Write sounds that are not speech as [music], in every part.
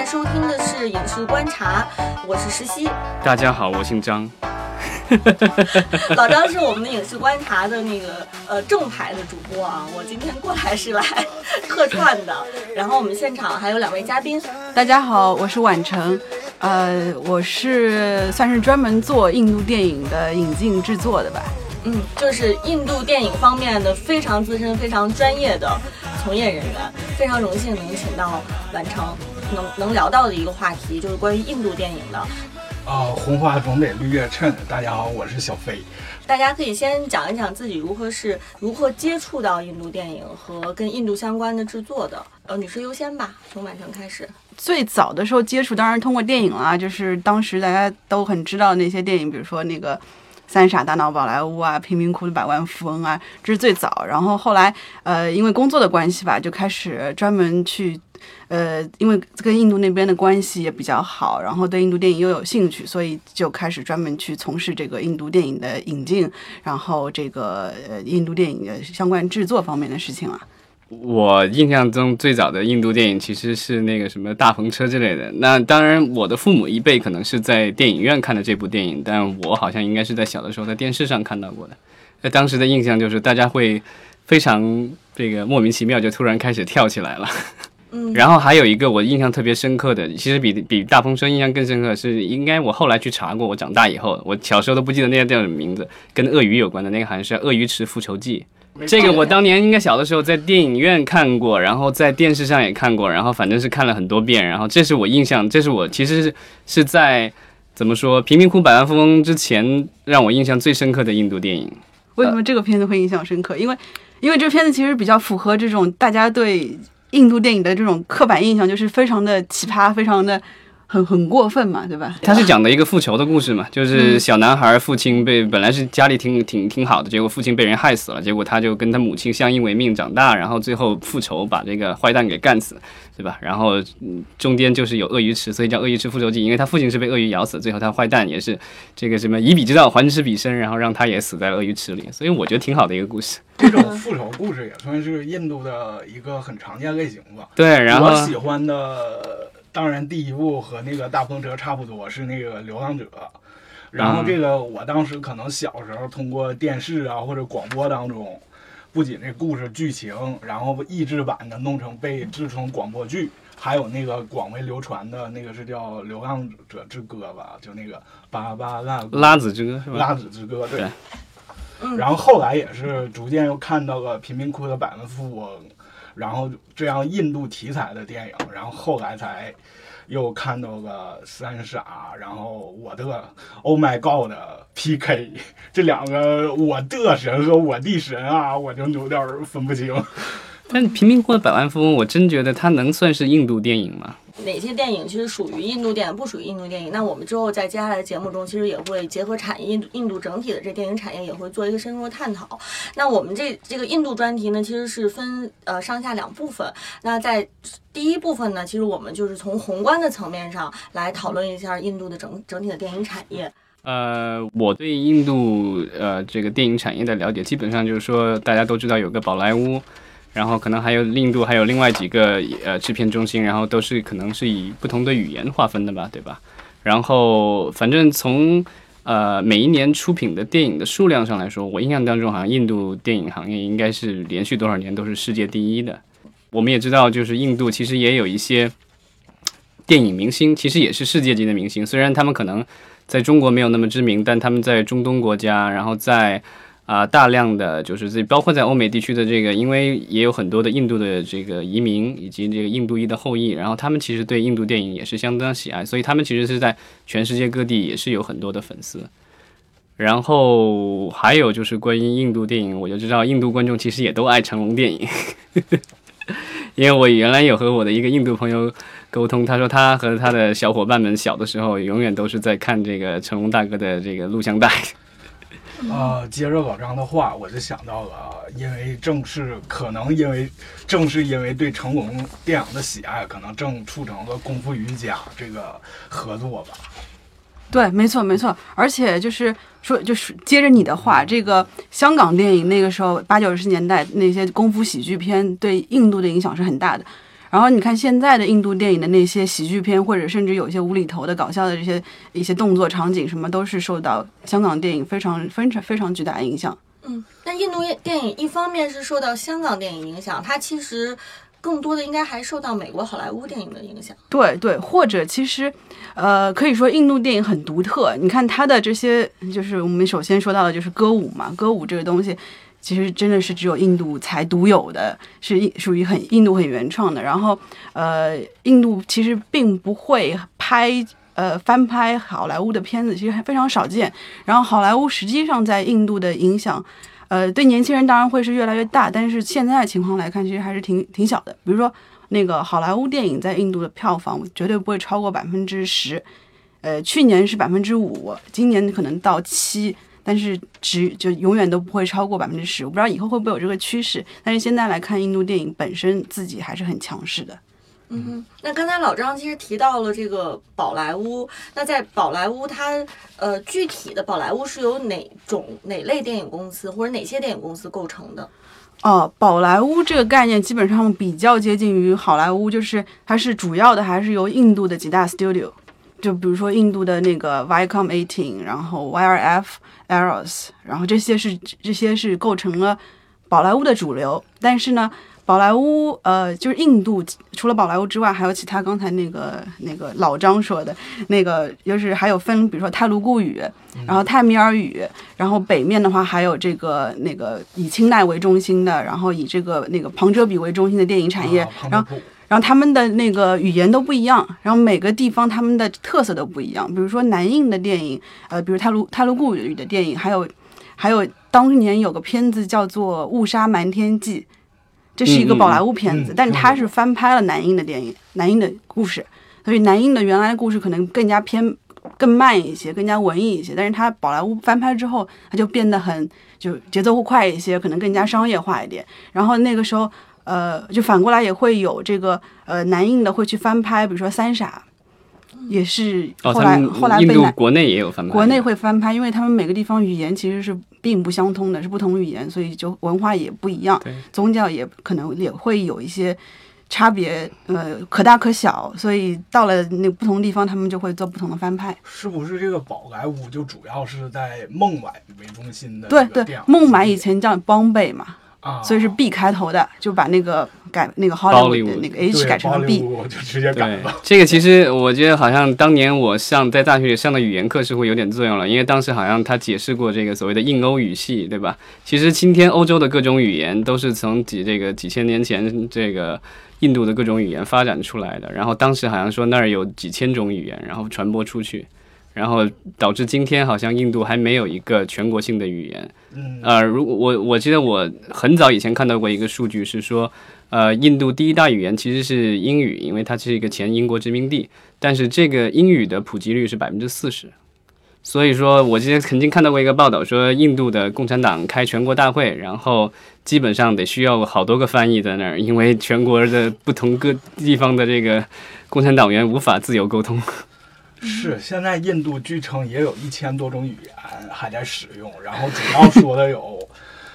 在收听的是《影视观察》，我是石溪。大家好，我姓张。[laughs] [laughs] 老张是我们的《影视观察》的那个呃正牌的主播啊，我今天过来是来 [laughs] 客串的。然后我们现场还有两位嘉宾。大家好，我是婉成，呃，我是算是专门做印度电影的引进制作的吧。嗯，就是印度电影方面的非常资深、非常专业的从业人员，非常荣幸能请到完成，能能聊到的一个话题，就是关于印度电影的。啊，红花总得绿叶衬。大家好，我是小飞。大家可以先讲一讲自己如何是如何接触到印度电影和跟印度相关的制作的。呃，女士优先吧，从晚成开始。最早的时候接触当然通过电影啦，就是当时大家都很知道那些电影，比如说那个。三傻大闹宝莱坞啊，贫民窟的百万富翁啊，这是最早。然后后来，呃，因为工作的关系吧，就开始专门去，呃，因为跟印度那边的关系也比较好，然后对印度电影又有兴趣，所以就开始专门去从事这个印度电影的引进，然后这个呃印度电影的相关制作方面的事情了。我印象中最早的印度电影其实是那个什么大篷车之类的。那当然，我的父母一辈可能是在电影院看的这部电影，但我好像应该是在小的时候在电视上看到过的。那当时的印象就是大家会非常这个莫名其妙就突然开始跳起来了。[laughs] 嗯。然后还有一个我印象特别深刻的，其实比比大篷车印象更深刻是，应该我后来去查过，我长大以后，我小时候都不记得那个电影名字，跟鳄鱼有关的那个好像是《鳄鱼池复仇记》。这个我当年应该小的时候在电影院看过，然后在电视上也看过，然后反正是看了很多遍。然后这是我印象，这是我其实是是在怎么说《贫民窟百万富翁》之前让我印象最深刻的印度电影。为什么这个片子会印象深刻？因为因为这片子其实比较符合这种大家对印度电影的这种刻板印象，就是非常的奇葩，非常的。很很过分嘛，对吧？[laughs] 他是讲的一个复仇的故事嘛，就是小男孩父亲被本来是家里挺挺挺好的，结果父亲被人害死了，结果他就跟他母亲相依为命长大，然后最后复仇把这个坏蛋给干死，对吧？然后中间就是有鳄鱼池，所以叫鳄鱼池复仇记，因为他父亲是被鳄鱼咬死，最后他坏蛋也是这个什么以彼之道还施彼身，然后让他也死在鳄鱼池里，所以我觉得挺好的一个故事。这种 [laughs] 复仇故事也算是印度的一个很常见类型吧。对，然后我喜欢的。当然，第一部和那个大风车差不多，是那个《流浪者》。然后这个，我当时可能小时候通过电视啊或者广播当中，不仅这故事剧情，然后译制版的弄成被制成广播剧，还有那个广为流传的那个是叫《流浪者之歌》吧，就那个巴巴拉拉子之歌是吧？拉子之歌对。然后后来也是逐渐又看到了贫民窟的百万富翁。然后这样印度题材的电影，然后后来才又看到个三傻，然后我的 Oh My God 的 PK，这两个我的神和我的神啊，我就有点分不清。但贫民窟的百万富翁，我真觉得它能算是印度电影吗？哪些电影其实属于印度电影，不属于印度电影？那我们之后在接下来的节目中，其实也会结合产业，印度印度整体的这电影产业也会做一个深入的探讨。那我们这这个印度专题呢，其实是分呃上下两部分。那在第一部分呢，其实我们就是从宏观的层面上来讨论一下印度的整整体的电影产业。呃，我对印度呃这个电影产业的了解，基本上就是说大家都知道有个宝莱坞。然后可能还有印度，还有另外几个呃制片中心，然后都是可能是以不同的语言划分的吧，对吧？然后反正从呃每一年出品的电影的数量上来说，我印象当中好像印度电影行业应该是连续多少年都是世界第一的。我们也知道，就是印度其实也有一些电影明星，其实也是世界级的明星，虽然他们可能在中国没有那么知名，但他们在中东国家，然后在。啊，大量的就是这，包括在欧美地区的这个，因为也有很多的印度的这个移民以及这个印度裔的后裔，然后他们其实对印度电影也是相当喜爱，所以他们其实是在全世界各地也是有很多的粉丝。然后还有就是关于印度电影，我就知道印度观众其实也都爱成龙电影，[laughs] 因为我原来有和我的一个印度朋友沟通，他说他和他的小伙伴们小的时候永远都是在看这个成龙大哥的这个录像带。呃，接着老张的话，我就想到了，因为正是可能因为正是因为对成龙电影的喜爱，可能正促成了功夫瑜伽这个合作吧。对，没错没错，而且就是说，就是接着你的话，这个香港电影那个时候八九十年代那些功夫喜剧片对印度的影响是很大的。然后你看现在的印度电影的那些喜剧片，或者甚至有一些无厘头的搞笑的这些一些动作场景，什么都是受到香港电影非常非常非常巨大的影响。嗯，那印度电影一方面是受到香港电影影响，它其实更多的应该还受到美国好莱坞电影的影响。对对，或者其实，呃，可以说印度电影很独特。你看它的这些，就是我们首先说到的就是歌舞嘛，歌舞这个东西。其实真的是只有印度才独有的，是属于很印度很原创的。然后，呃，印度其实并不会拍呃翻拍好莱坞的片子，其实还非常少见。然后，好莱坞实际上在印度的影响，呃，对年轻人当然会是越来越大，但是现在情况来看，其实还是挺挺小的。比如说，那个好莱坞电影在印度的票房绝对不会超过百分之十，呃，去年是百分之五，今年可能到七。但是只就永远都不会超过百分之十，我不知道以后会不会有这个趋势。但是现在来看，印度电影本身自己还是很强势的。嗯哼，那刚才老张其实提到了这个宝莱坞，那在宝莱坞，它呃具体的宝莱坞是由哪种哪类电影公司或者哪些电影公司构成的？哦，宝莱坞这个概念基本上比较接近于好莱坞，就是它是主要的还是由印度的几大 studio。就比如说印度的那个 Viacom Eighteen，然后 YRF Eros，然后这些是这些是构成了宝莱坞的主流。但是呢，宝莱坞呃，就是印度除了宝莱坞之外，还有其他刚才那个那个老张说的那个，就是还有分，比如说泰卢固语，然后泰米尔语，然后北面的话还有这个那个以清奈为中心的，然后以这个那个旁遮比为中心的电影产业，然后。然后他们的那个语言都不一样，然后每个地方他们的特色都不一样。比如说南印的电影，呃，比如泰卢泰卢固语的电影，还有还有当年有个片子叫做《误杀瞒天记》，这是一个宝莱坞片子，但是它是翻拍了南印的电影，南印的故事，所以南印的原来的故事可能更加偏更慢一些，更加文艺一些。但是它宝莱坞翻拍之后，它就变得很就节奏会快一些，可能更加商业化一点。然后那个时候。呃，就反过来也会有这个呃，南印的会去翻拍，比如说《三傻》，也是后来后来被国内也有翻拍，国内会翻拍，因为他们每个地方语言其实是并不相通的，是不同语言，所以就文化也不一样，宗教也可能也会有一些差别，呃，可大可小，所以到了那不同地方，他们就会做不同的翻拍。是不是这个宝莱坞就主要是在孟买为中心的？对对，孟买以前叫邦贝嘛。所以是 B 开头的，就把那个改那个 Hollywood 的那个 H 改成了 B，就直接改了。[laughs] 这个其实我觉得好像当年我上在大学里上的语言课是会有点作用了，因为当时好像他解释过这个所谓的印欧语系，对吧？其实今天欧洲的各种语言都是从几这个几千年前这个印度的各种语言发展出来的，然后当时好像说那儿有几千种语言，然后传播出去。然后导致今天好像印度还没有一个全国性的语言。嗯，呃，如果我我记得我很早以前看到过一个数据是说，呃，印度第一大语言其实是英语，因为它是一个前英国殖民地。但是这个英语的普及率是百分之四十。所以说，我之前曾经看到过一个报道说，印度的共产党开全国大会，然后基本上得需要好多个翻译在那儿，因为全国的不同各地方的这个共产党员无法自由沟通。是，现在印度据称也有一千多种语言还在使用，然后主要说的有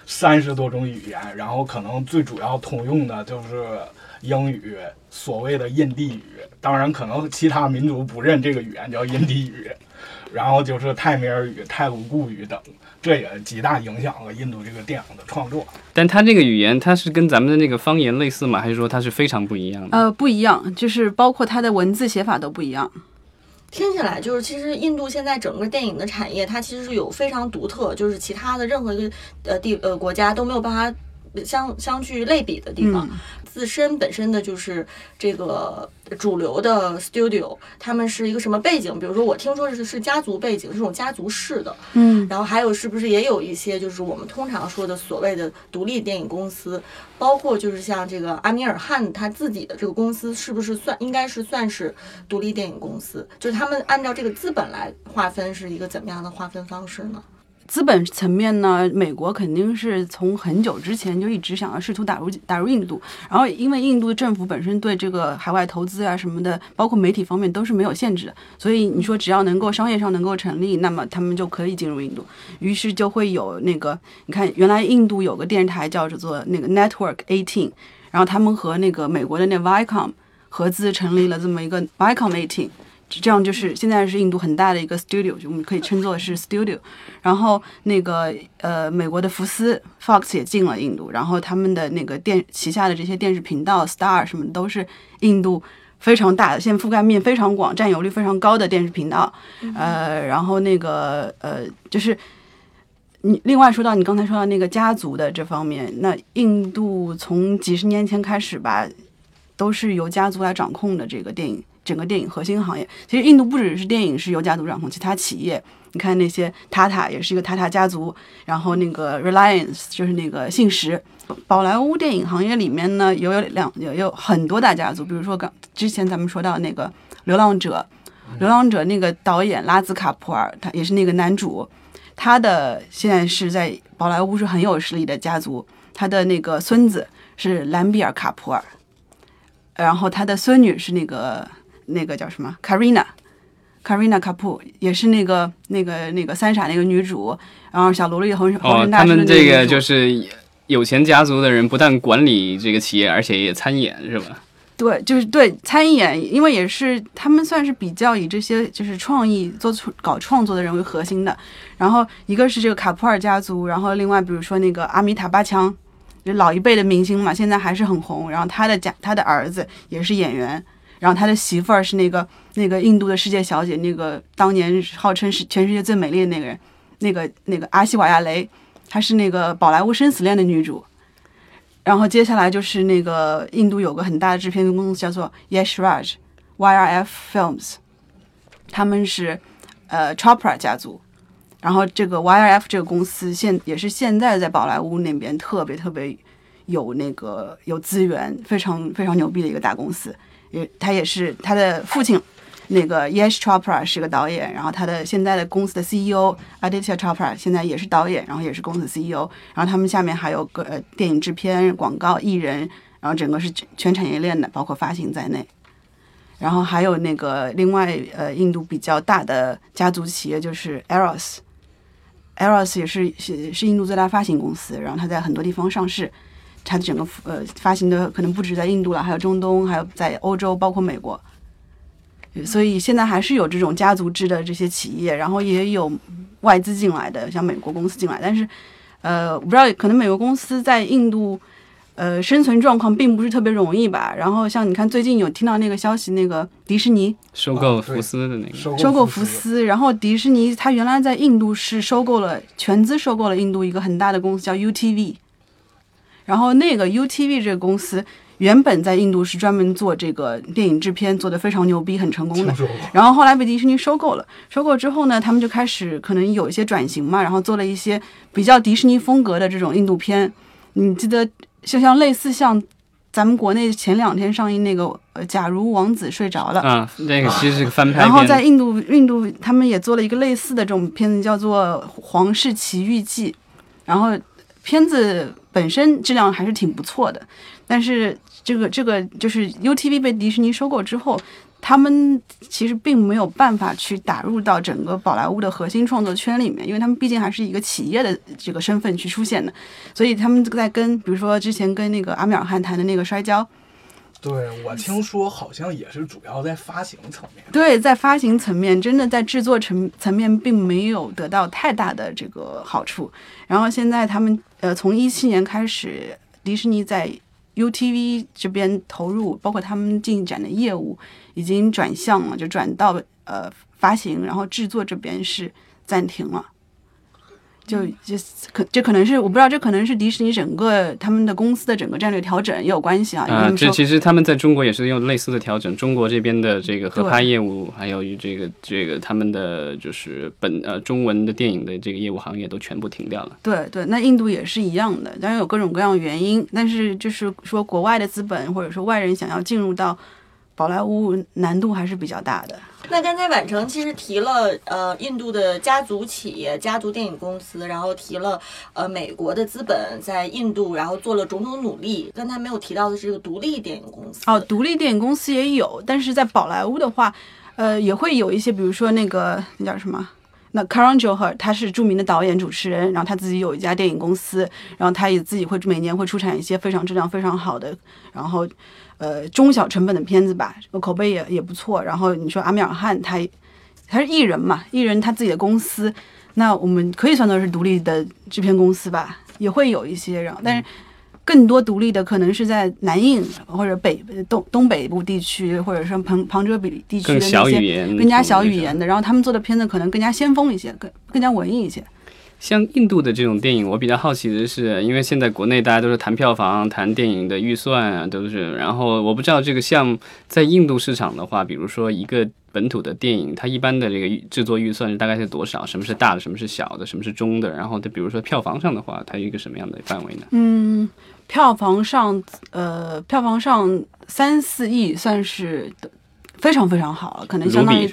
三十多种语言，然后可能最主要通用的就是英语，所谓的印地语。当然，可能其他民族不认这个语言叫印地语，然后就是泰米尔语、泰卢固语等，这也极大影响了印度这个电影的创作。但它这个语言，它是跟咱们的那个方言类似吗？还是说它是非常不一样的？呃，不一样，就是包括它的文字写法都不一样。听起来就是，其实印度现在整个电影的产业，它其实是有非常独特，就是其他的任何一个呃地呃国家都没有办法相相去类比的地方。自身本身的就是这个主流的 studio，他们是一个什么背景？比如说，我听说是是家族背景，这种家族式的。嗯，然后还有是不是也有一些就是我们通常说的所谓的独立电影公司？包括就是像这个阿米尔汗他自己的这个公司，是不是算应该是算是独立电影公司？就是他们按照这个资本来划分，是一个怎么样的划分方式呢？资本层面呢，美国肯定是从很久之前就一直想要试图打入打入印度，然后因为印度政府本身对这个海外投资啊什么的，包括媒体方面都是没有限制的，所以你说只要能够商业上能够成立，那么他们就可以进入印度。于是就会有那个，你看原来印度有个电视台叫做那个 Network Eighteen，然后他们和那个美国的那 Viacom 合资成立了这么一个 Viacom Eighteen，这样就是现在是印度很大的一个 studio，就我们可以称作是 studio。然后那个呃，美国的福斯 Fox 也进了印度，然后他们的那个电旗下的这些电视频道 Star 什么都是印度非常大的，现在覆盖面非常广、占有率非常高的电视频道。呃，然后那个呃，就是你另外说到你刚才说到那个家族的这方面，那印度从几十年前开始吧，都是由家族来掌控的这个电影整个电影核心行业。其实印度不只是电影是由家族掌控，其他企业。你看那些塔塔也是一个塔塔家族，然后那个 Reliance 就是那个信实。宝莱坞电影行业里面呢，有有两有有很多大家族，比如说刚之前咱们说到那个《流浪者》，《流浪者》那个导演拉兹卡普尔，他也是那个男主，他的现在是在宝莱坞是很有实力的家族，他的那个孙子是兰比尔卡普尔，然后他的孙女是那个那个叫什么 Karina。Karina Kapoor 也是那个那个那个三傻那个女主，然后小萝莉浑身浑哦，他们这个就是有钱家族的人，不但管理这个企业，而且也参演，是吧？对，就是对参演，因为也是他们算是比较以这些就是创意做出搞创作的人为核心的。然后一个是这个卡普尔家族，然后另外比如说那个阿米塔巴强，就老一辈的明星嘛，现在还是很红。然后他的家他的儿子也是演员，然后他的媳妇儿是那个那个印度的世界小姐，那个当年号称是全世界最美丽的那个人，那个那个阿西瓦亚雷，她是那个宝莱坞生死恋的女主。然后接下来就是那个印度有个很大的制片公司叫做 Yash Raj，YRF Films，他们是呃 Chopra 家族，然后这个 YRF 这个公司现也是现在在宝莱坞那边特别特别有那个有资源，非常非常牛逼的一个大公司，也他也是他的父亲。那个 Yash Chopra 是个导演，然后他的现在的公司的 CEO Aditya Chopra 现在也是导演，然后也是公司 CEO，然后他们下面还有个呃电影制片、广告、艺人，然后整个是全产业链的，包括发行在内。然后还有那个另外呃印度比较大的家族企业就是 Eros，Eros 也是是是印度最大发行公司，然后它在很多地方上市，它整个呃发行的可能不止在印度了，还有中东，还有在欧洲，包括美国。所以现在还是有这种家族制的这些企业，然后也有外资进来的，像美国公司进来。但是，呃，我不知道，可能美国公司在印度，呃，生存状况并不是特别容易吧。然后像你看，最近有听到那个消息，那个迪士尼收购福斯的那个，收收购福福斯，然后迪士尼它原来在印度是收购了全资收购了印度一个很大的公司叫 UTV，然后那个 UTV 这个公司原本在印度是专门做这个电影制片，做的非常牛逼，很成功的听。说过。然后后来被迪士尼收购了，收购之后呢，他们就开始可能有一些转型嘛，然后做了一些比较迪士尼风格的这种印度片。你记得就像类似像咱们国内前两天上映那个呃，假如王子睡着了，啊，那个其实是个翻拍然后在，印度，印度他们也做了一个类似的这种片子，叫做《皇室奇遇记》，然后片子本身质量还是挺不错的，但是这个这个就是 UTV 被迪士尼收购之后，他们其实并没有办法去打入到整个宝莱坞的核心创作圈里面，因为他们毕竟还是一个企业的这个身份去出现的，所以他们在跟比如说之前跟那个阿米尔汗谈的那个摔跤。对我听说好像也是主要在发行层面。对，在发行层面，真的在制作层层面并没有得到太大的这个好处。然后现在他们呃，从一七年开始，迪士尼在 UTV 这边投入，包括他们进展的业务已经转向了，就转到呃发行，然后制作这边是暂停了。就就可这可能是我不知道，这可能是迪士尼整个他们的公司的整个战略调整也有关系啊。因为他啊，这其实他们在中国也是用类似的调整，中国这边的这个合拍业务，还有这个这个他们的就是本呃中文的电影的这个业务行业都全部停掉了。对对，那印度也是一样的，当然有各种各样的原因，但是就是说国外的资本或者说外人想要进入到宝莱坞，难度还是比较大的。那刚才婉成其实提了呃印度的家族企业、家族电影公司，然后提了呃美国的资本在印度，然后做了种种努力。刚才没有提到的是这个独立电影公司。哦，独立电影公司也有，但是在宝莱坞的话，呃，也会有一些，比如说那个那叫什么那 Karan Johar 他是著名的导演、主持人，然后他自己有一家电影公司，然后他也自己会每年会出产一些非常质量非常好的，然后呃中小成本的片子吧，口碑也也不错。然后你说阿米尔汗，他他是艺人嘛，艺人他自己的公司，那我们可以算作是独立的制片公司吧，也会有一些，然后但是。更多独立的可能是在南印或者北东东北部地区，或者是旁旁遮比地区的那些更加小语言的，然后他们做的片子可能更加先锋一些，更更加文艺一些。像印度的这种电影，我比较好奇的是，因为现在国内大家都是谈票房、谈电影的预算啊，都是。然后我不知道这个像在印度市场的话，比如说一个本土的电影，它一般的这个制作预算大概是多少？什么是大的？什么是小的？什么是中的？然后它比如说票房上的话，它有一个什么样的范围呢？嗯。票房上，呃，票房上三四亿算是非常非常好了，可能相当于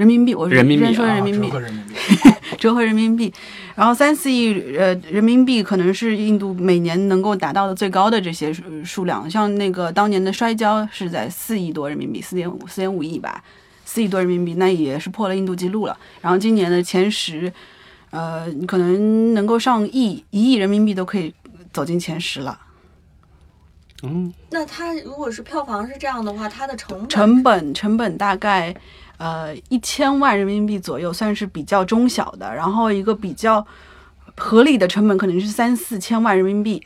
人民币。我人民币说人民币，折合人民币。[laughs] 然后三四亿呃人民币可能是印度每年能够达到的最高的这些数量。像那个当年的摔跤是在四亿多人民币，四点五四点五亿吧，四亿多人民币，那也是破了印度纪录了。然后今年的前十，呃，可能能够上亿，一亿人民币都可以。走进前十了，嗯，那它如果是票房是这样的话，它的成成本成本大概呃一千万人民币左右，算是比较中小的。然后一个比较合理的成本可能是三四千万人民币，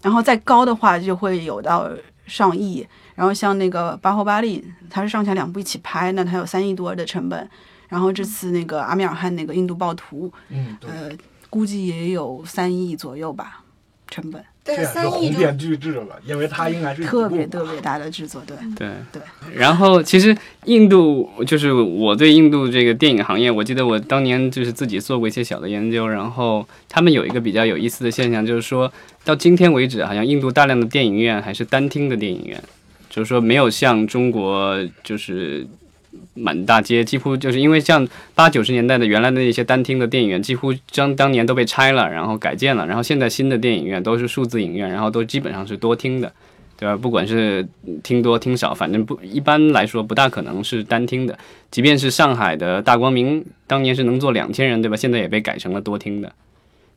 然后再高的话就会有到上亿。然后像那个巴霍巴利，它是上下两部一起拍，那它有三亿多的成本。然后这次那个阿米尔汗那个印度暴徒，嗯，呃，估计也有三亿左右吧。成本，这是红遍巨制了，因为它应该是特别特别大的制作，对对对。然后其实印度就是我对印度这个电影行业，我记得我当年就是自己做过一些小的研究，然后他们有一个比较有意思的现象，就是说到今天为止，好像印度大量的电影院还是单厅的电影院，就是说没有像中国就是。满大街几乎就是因为像八九十年代的原来的那些单厅的电影院，几乎将当年都被拆了，然后改建了，然后现在新的电影院都是数字影院，然后都基本上是多厅的，对吧？不管是厅多厅少，反正不一般来说不大可能是单厅的。即便是上海的大光明，当年是能坐两千人，对吧？现在也被改成了多厅的。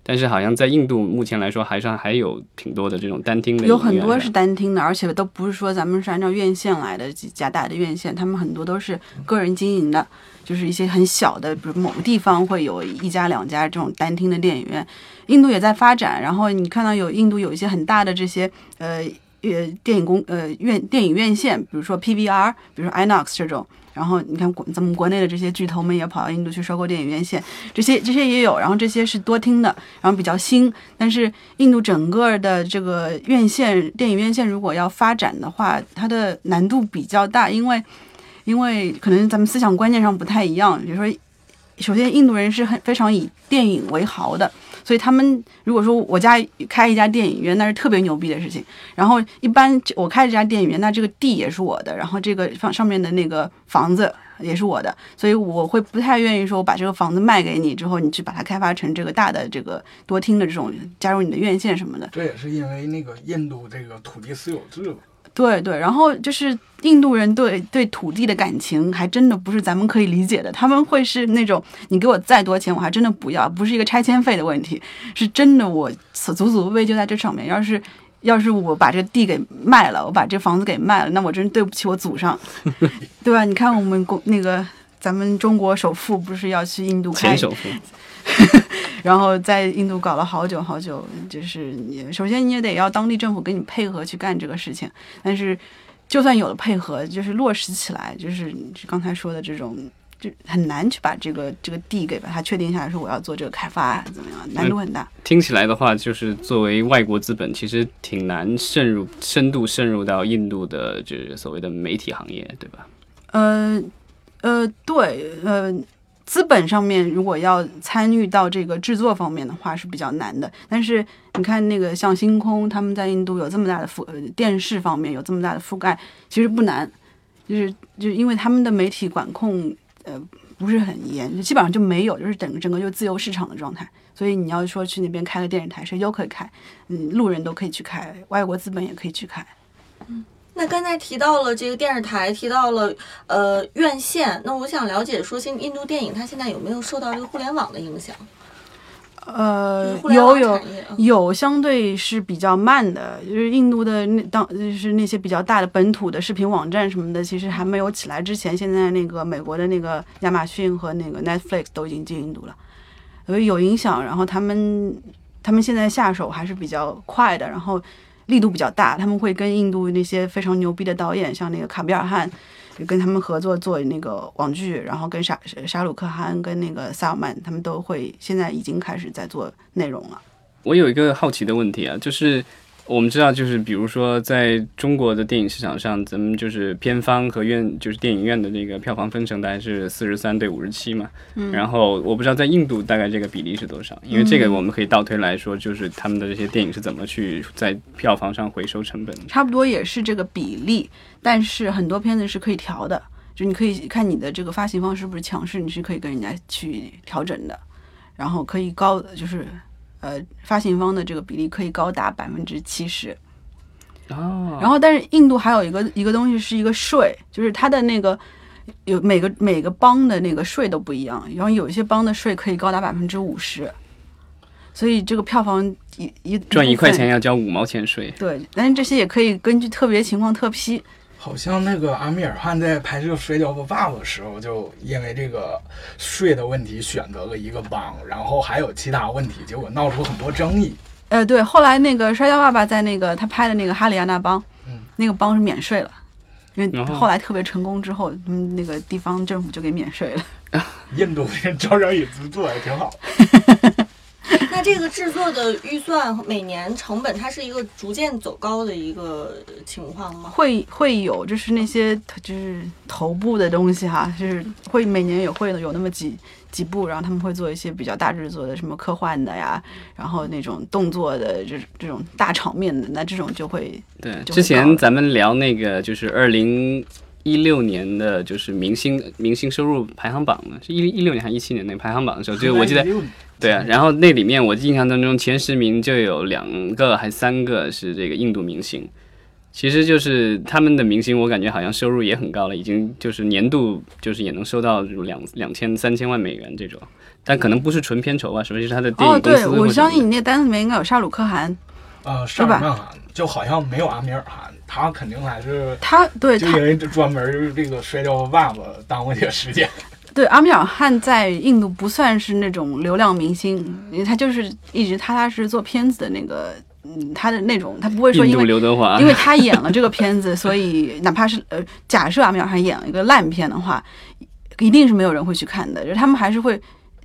但是好像在印度目前来说，还是还有挺多的这种单厅的，有很多是单厅的，而且都不是说咱们是按照院线来的几家大的院线，他们很多都是个人经营的，就是一些很小的，比如某个地方会有一家两家这种单厅的电影院。印度也在发展，然后你看到有印度有一些很大的这些呃呃电影公呃院电影院线，比如说 PVR，比如说 INOX 这种。然后你看国咱们国内的这些巨头们也跑到印度去收购电影院线，这些这些也有。然后这些是多听的，然后比较新。但是印度整个的这个院线电影院线如果要发展的话，它的难度比较大，因为因为可能咱们思想观念上不太一样。比如说，首先印度人是很非常以电影为豪的。所以他们如果说我家开一家电影院，那是特别牛逼的事情。然后一般我开这家电影院，那这个地也是我的，然后这个上上面的那个房子也是我的，所以我会不太愿意说我把这个房子卖给你之后，你去把它开发成这个大的这个多厅的这种加入你的院线什么的。这也是因为那个印度这个土地私有制嘛。对对，然后就是印度人对对土地的感情，还真的不是咱们可以理解的。他们会是那种，你给我再多钱，我还真的不要，不是一个拆迁费的问题，是真的，我祖祖辈辈就在这上面。要是要是我把这地给卖了，我把这房子给卖了，那我真对不起我祖上，[laughs] 对吧？你看我们国那个咱们中国首富不是要去印度开？前首富。[laughs] 然后在印度搞了好久好久，就是你首先你也得要当地政府跟你配合去干这个事情，但是就算有了配合，就是落实起来，就是刚才说的这种，就很难去把这个这个地给把它确定下来，说我要做这个开发怎么样，难度很大。听起来的话，就是作为外国资本，其实挺难渗入深度渗入到印度的就是所谓的媒体行业，对吧？呃呃，对，呃。资本上面如果要参与到这个制作方面的话是比较难的，但是你看那个像星空，他们在印度有这么大的覆电视方面有这么大的覆盖，其实不难，就是就因为他们的媒体管控呃不是很严，就基本上就没有，就是整个整个就自由市场的状态，所以你要说去那边开个电视台，谁都可以开，嗯，路人都可以去开，外国资本也可以去开。嗯，那刚才提到了这个电视台，提到了呃院线，那我想了解说，现印度电影它现在有没有受到这个互联网的影响？呃，有有有，相对是比较慢的，就是印度的那当就是那些比较大的本土的视频网站什么的，其实还没有起来之前，现在那个美国的那个亚马逊和那个 Netflix 都已经进印度了，所以有影响。然后他们他们现在下手还是比较快的，然后力度比较大，他们会跟印度那些非常牛逼的导演，像那个卡比尔汗。就跟他们合作做那个网剧，然后跟沙沙鲁克汗跟那个萨尔曼，他们都会现在已经开始在做内容了。我有一个好奇的问题啊，就是我们知道，就是比如说在中国的电影市场上，咱们就是片方和院就是电影院的这个票房分成大概是四十三对五十七嘛。嗯。然后我不知道在印度大概这个比例是多少，因为这个我们可以倒推来说，就是他们的这些电影是怎么去在票房上回收成本的。差不多也是这个比例，但是很多片子是可以调的，就你可以看你的这个发行方是不是强势，你是可以跟人家去调整的，然后可以高就是呃发行方的这个比例可以高达百分之七十。哦。然后，但是印度还有一个一个东西是一个税，就是它的那个有每个每个邦的那个税都不一样，然后有一些邦的税可以高达百分之五十，所以这个票房一一赚一块钱要交五毛钱税。对，但是这些也可以根据特别情况特批。好像那个阿米尔汗在拍摄《摔跤吧，爸爸》的时候，就因为这个税的问题选择了一个帮，然后还有其他问题，结果闹出很多争议。呃，对，后来那个《摔跤爸爸》在那个他拍的那个哈里亚纳邦，嗯那个邦是免税了，因为哦后来特别成功之后，嗯，那个地方政府就给免税了。[laughs] 印度人招商引资做的挺好。[laughs] [laughs] 那这个制作的预算每年成本，它是一个逐渐走高的一个情况吗？会会有，就是那些就是头部的东西哈，就是会每年也会有那么几几部，然后他们会做一些比较大制作的，什么科幻的呀，然后那种动作的这这种大场面的，那这种就会对，会之前咱们聊那个就是二零一六年的，就是明星明星收入排行榜呢，是一一六年还是一七年那个排行榜的时候，就 [laughs] 我记得对啊，然后那里面我印象当中前十名就有两个还三个是这个印度明星，其实就是他们的明星，我感觉好像收入也很高了，已经就是年度就是也能收到两两千三千万美元这种，但可能不是纯片酬吧，首先是他的电影公司哦，对我相信你那单子里面应该有沙鲁克汗，呃，沙鲁克汗就好像没有阿米尔汗，他肯定还是他对他就因为专门这个摔跤吧爸爸耽误点时间。[laughs] 对阿米尔汗在印度不算是那种流量明星，因为他就是一直踏踏实实做片子的那个，嗯，他的那种他不会说因为刘德华，因为他演了这个片子，[laughs] 所以哪怕是呃，假设阿米尔汗演了一个烂片的话，一定是没有人会去看的。就是他们还是会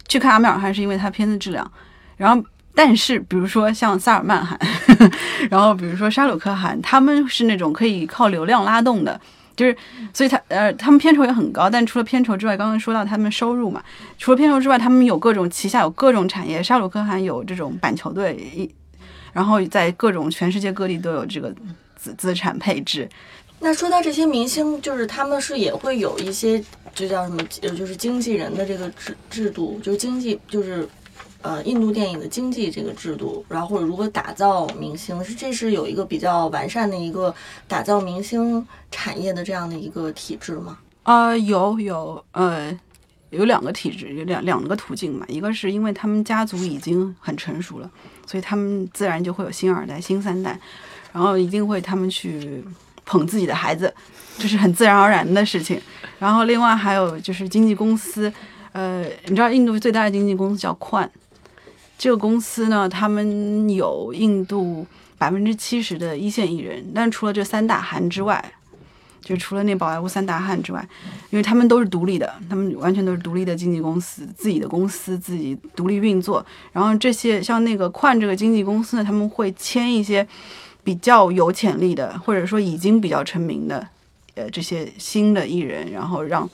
去看阿米尔汗，是因为他片子质量。然后，但是比如说像萨尔曼汗，[laughs] 然后比如说沙鲁克汗，他们是那种可以靠流量拉动的。就是，所以他呃，他们片酬也很高，但除了片酬之外，刚刚说到他们收入嘛，除了片酬之外，他们有各种旗下有各种产业，沙鲁克汗有这种板球队，然后在各种全世界各地都有这个资资产配置。那说到这些明星，就是他们是也会有一些，就叫什么，呃，就是经纪人的这个制制度，就是经济，就是呃，印度电影的经济这个制度，然后或者如何打造明星，是这是有一个比较完善的一个打造明星产业的这样的一个体制吗？啊，有有呃，有两个体制，有两两个途径嘛。一个是因为他们家族已经很成熟了，所以他们自然就会有新二代、新三代，然后一定会他们去捧自己的孩子，这是很自然而然的事情。然后另外还有就是经纪公司，呃，你知道印度最大的经纪公司叫 q u a n，这个公司呢，他们有印度百分之七十的一线艺人，但除了这三大韩之外，就除了那宝莱坞三大汉之外，因为他们都是独立的，他们完全都是独立的经纪公司，自己的公司自己独立运作。然后这些像那个宽这个经纪公司呢，他们会签一些比较有潜力的，或者说已经比较成名的，呃，这些新的艺人，然后让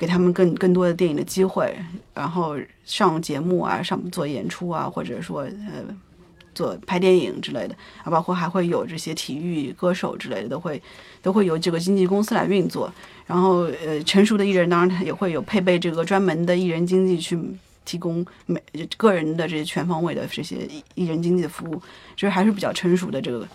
给他们更更多的电影的机会，然后上节目啊，上做演出啊，或者说呃。做拍电影之类的啊，包括还会有这些体育歌手之类的，都会都会由这个经纪公司来运作。然后呃，成熟的艺人当然他也会有配备这个专门的艺人经纪去提供每个人的这些全方位的这些艺人经纪的服务，就是还是比较成熟的这个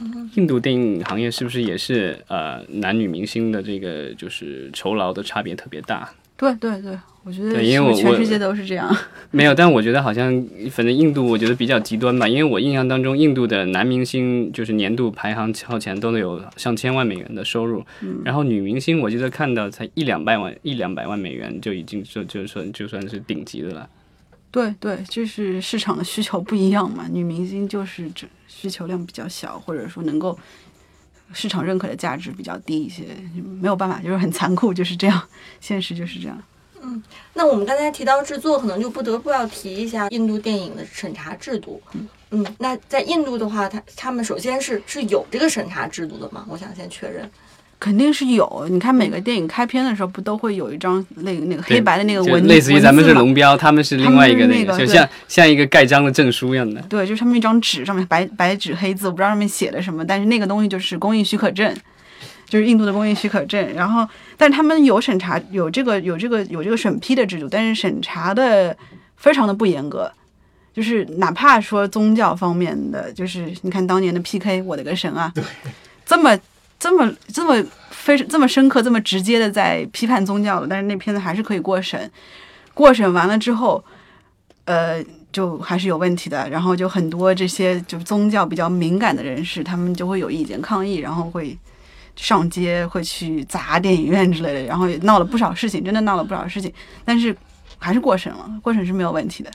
[laughs] 印度电影行业是不是也是呃男女明星的这个就是酬劳的差别特别大？对对对，我觉得对因为全世界都是这样。[laughs] 没有，但我觉得好像反正印度我觉得比较极端吧，因为我印象当中印度的男明星就是年度排行靠前都能有上千万美元的收入，然后女明星我记得看到才一两百万一两百万美元就已经就就算就算是顶级的了。对对，就是市场的需求不一样嘛。女明星就是这需求量比较小，或者说能够市场认可的价值比较低一些，没有办法，就是很残酷，就是这样，现实就是这样。嗯那我们刚才提到制作，可能就不得不要提一下印度电影的审查制度。嗯，那在印度的话，他他们首先是是有这个审查制度的吗？我想先确认。肯定是有，你看每个电影开篇的时候，不都会有一张那个那个黑白的那个就文，类似于咱们是龙标，他们是另外一个那个，那个就像像一个盖章的证书一样的。对，就是他们一张纸上面白白纸黑字，我不知道上面写的什么，但是那个东西就是工艺许可证，就是印度的工业许可证。然后，但是他们有审查，有这个有这个有这个审批的制度，但是审查的非常的不严格。就是哪怕说宗教方面的，就是你看当年的 PK，我的个神啊，这么这么这么非这么深刻、这么直接的在批判宗教了，但是那片子还是可以过审。过审完了之后，呃，就还是有问题的。然后就很多这些就宗教比较敏感的人士，他们就会有意见抗议，然后会上街，会去砸电影院之类的，然后也闹了不少事情，真的闹了不少事情。但是还是过审了，过审是没有问题的。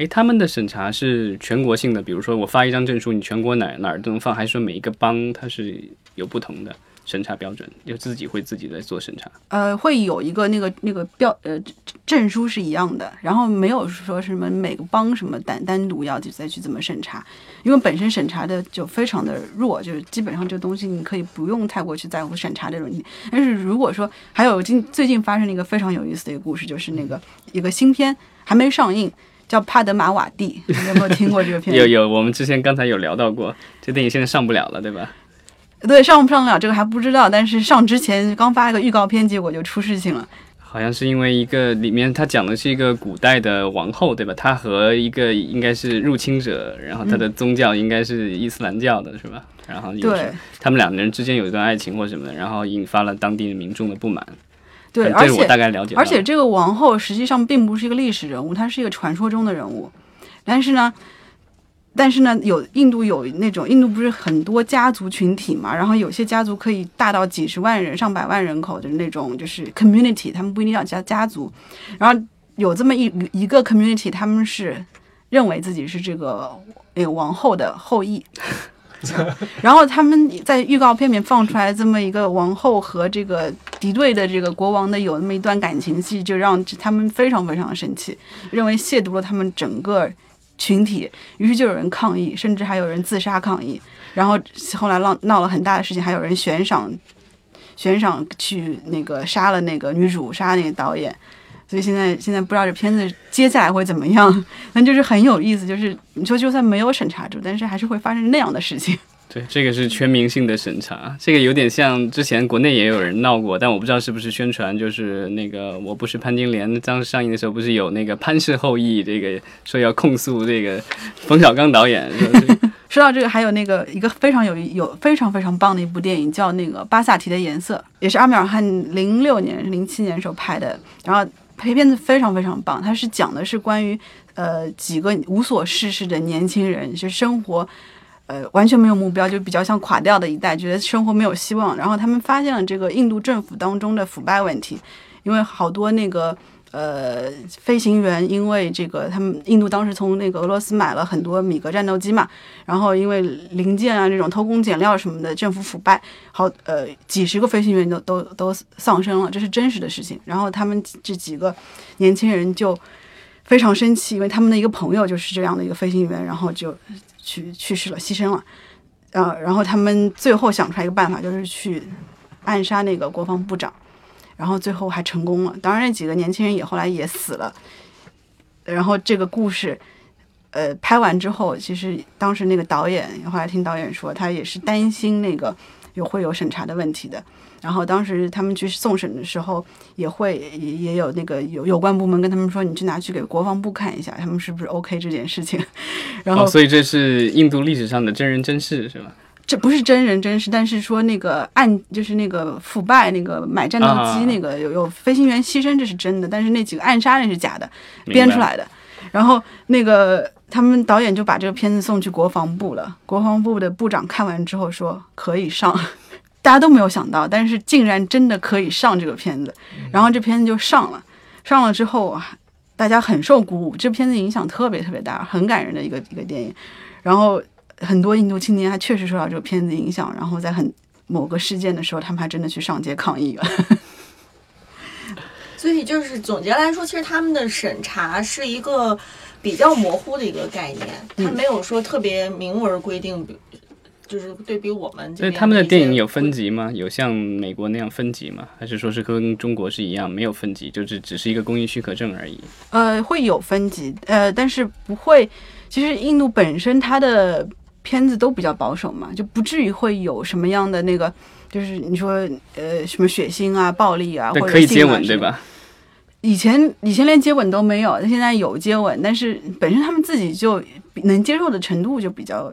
诶，他们的审查是全国性的，比如说我发一张证书，你全国哪哪儿都能放，还是说每一个邦它是有不同的审查标准，就自己会自己在做审查？呃，会有一个那个那个标呃证书是一样的，然后没有说什么每个邦什么单单独要去再去怎么审查，因为本身审查的就非常的弱，就是基本上这个东西你可以不用太过去在乎审查这种问题。但是如果说还有近最近发生了一个非常有意思的一个故事，就是那个一个新片还没上映，叫《帕德玛瓦蒂》，[laughs] 你有没有听过这个片子？有有，我们之前刚才有聊到过，这电影现在上不了了，对吧？对，上不上得了这个还不知道，但是上之前刚发了个预告片，结果就出事情了。好像是因为一个里面他讲的是一个古代的王后，对吧？她和一个应该是入侵者，然后她的宗教应该是伊斯兰教的，是吧？然后有对他们两个人之间有一段爱情或什么的，然后引发了当地的民众的不满。对，而且大概了解。而且这个王后实际上并不是一个历史人物，她是一个传说中的人物。但是呢，但是呢，有印度有那种印度不是很多家族群体嘛，然后有些家族可以大到几十万人、上百万人口的那种，就是 community，他们不一定要家家族。然后有这么一一个 community，他们是认为自己是这个呃王后的后裔。[laughs] 然后他们在预告片里面放出来这么一个王后和这个敌对的这个国王的有那么一段感情戏，就让他们非常非常生气，认为亵渎了他们整个群体，于是就有人抗议，甚至还有人自杀抗议。然后后来闹闹了很大的事情，还有人悬赏悬赏去那个杀了那个女主，杀那个导演。所以现在现在不知道这片子接下来会怎么样，但就是很有意思，就是你说就算没有审查住，但是还是会发生那样的事情。[laughs] 对，这个是全民性的审查，这个有点像之前国内也有人闹过，但我不知道是不是宣传，就是那个我不是潘金莲当时上映的时候，不是有那个潘氏后裔这个说要控诉这个冯小刚导演，说这个 [laughs] 说到这个，还有那个一个非常有有非常非常棒的一部电影，叫那个《巴萨提的颜色》，也是阿米尔汗零六年、零七年时候拍的，然后拍片子非常非常棒。它是讲的是关于呃几个无所事事的年轻人，就生活呃完全没有目标，就比较像垮掉的一代，觉得生活没有希望。然后他们发现了这个印度政府当中的腐败问题，因为好多那个。呃，飞行员因为这个，他们印度当时从那个俄罗斯买了很多米格战斗机嘛，然后因为零件啊这种偷工减料什么的，政府腐败，好呃几十个飞行员都都都丧生了，这是真实的事情。然后他们这几个年轻人就非常生气，因为他们的一个朋友就是这样的一个飞行员，然后就去去世了，牺牲了。呃，然后他们最后想出来一个办法，就是去暗杀那个国防部长。然后最后还成功了，当然那几个年轻人也后来也死了。然后这个故事，呃，拍完之后，其实当时那个导演后来听导演说，他也是担心那个有会有审查的问题的。然后当时他们去送审的时候，也会也也有那个有有关部门跟他们说，你去拿去给国防部看一下，他们是不是 OK 这件事情。[laughs] 然后、哦，所以这是印度历史上的真人真事是吧？这不是真人真事，但是说那个案就是那个腐败那个买战斗机啊那个有有飞行员牺牲这是真的，但是那几个暗杀那是假的，编出来的。然后那个他们导演就把这个片子送去国防部了，国防部的部长看完之后说可以上，[laughs] 大家都没有想到，但是竟然真的可以上这个片子，然后这片子就上了，上了之后啊，大家很受鼓舞，这片子影响特别特别大，很感人的一个一个电影，然后很多印度青年还确实受到这个片子影响，然后在很某个事件的时候，他们还真的去上街抗议了。[laughs] 所以就是总结来说，其实他们的审查是一个比较模糊的一个概念，嗯它没有说特别明文规定，就是对比我们所以他们的电影有分级吗？有像美国那样分级吗？还是说是跟中国是一样没有分级，就是只是一个工艺许可证而已？呃，会有分级，呃，但是不会。其实印度本身它的片子都比较保守嘛，就不至于会有什么样的那个，就是你说呃什么血腥啊、暴力啊，或者可以接？吻对吧？以前以前连接吻都没有，但现在有接吻，但是本身他们自己就能接受的程度就比较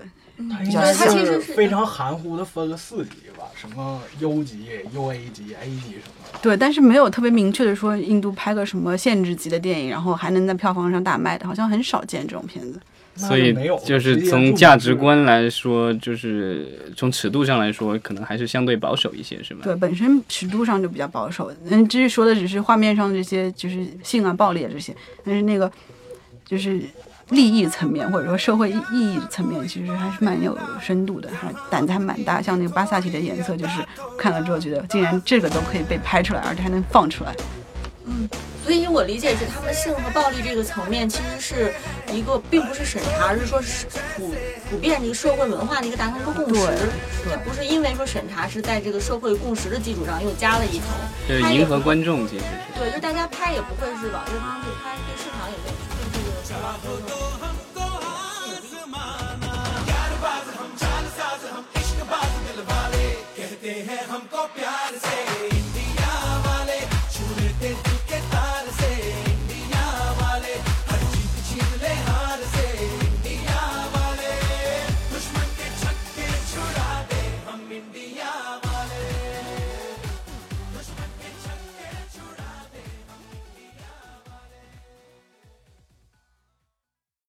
它应较该它其实是是非常含糊的分了四级吧，什么 U 级、UA 级、A 级什么的。对，但是没有特别明确的说印度拍个什么限制级的电影，然后还能在票房上大卖的，好像很少见这种片子。那所以就是从价值观来说，就是从尺度上来说，可能还是相对保守一些，是吗？对，本身尺度上就比较保守。嗯，至于说的只是画面上这些，就是性啊、暴力啊这些，但是那个就是利益层面或者说社会意意义层面，其实还是蛮有深度的，还胆子还蛮大。像那个巴萨提的颜色，就是看了之后觉得，竟然这个都可以被拍出来，而且还能放出来。所以我理解是他们性和暴力这个层面，其实是一个并不是审查，而是说是普普遍这个社会文化的一个达成一个共识。对它不是因为说审查是在这个社会共识的基础上又加了一层，就是迎合观众，其实是。对，就大家拍也不会是往这个方面去拍，对市场也没对这个小网红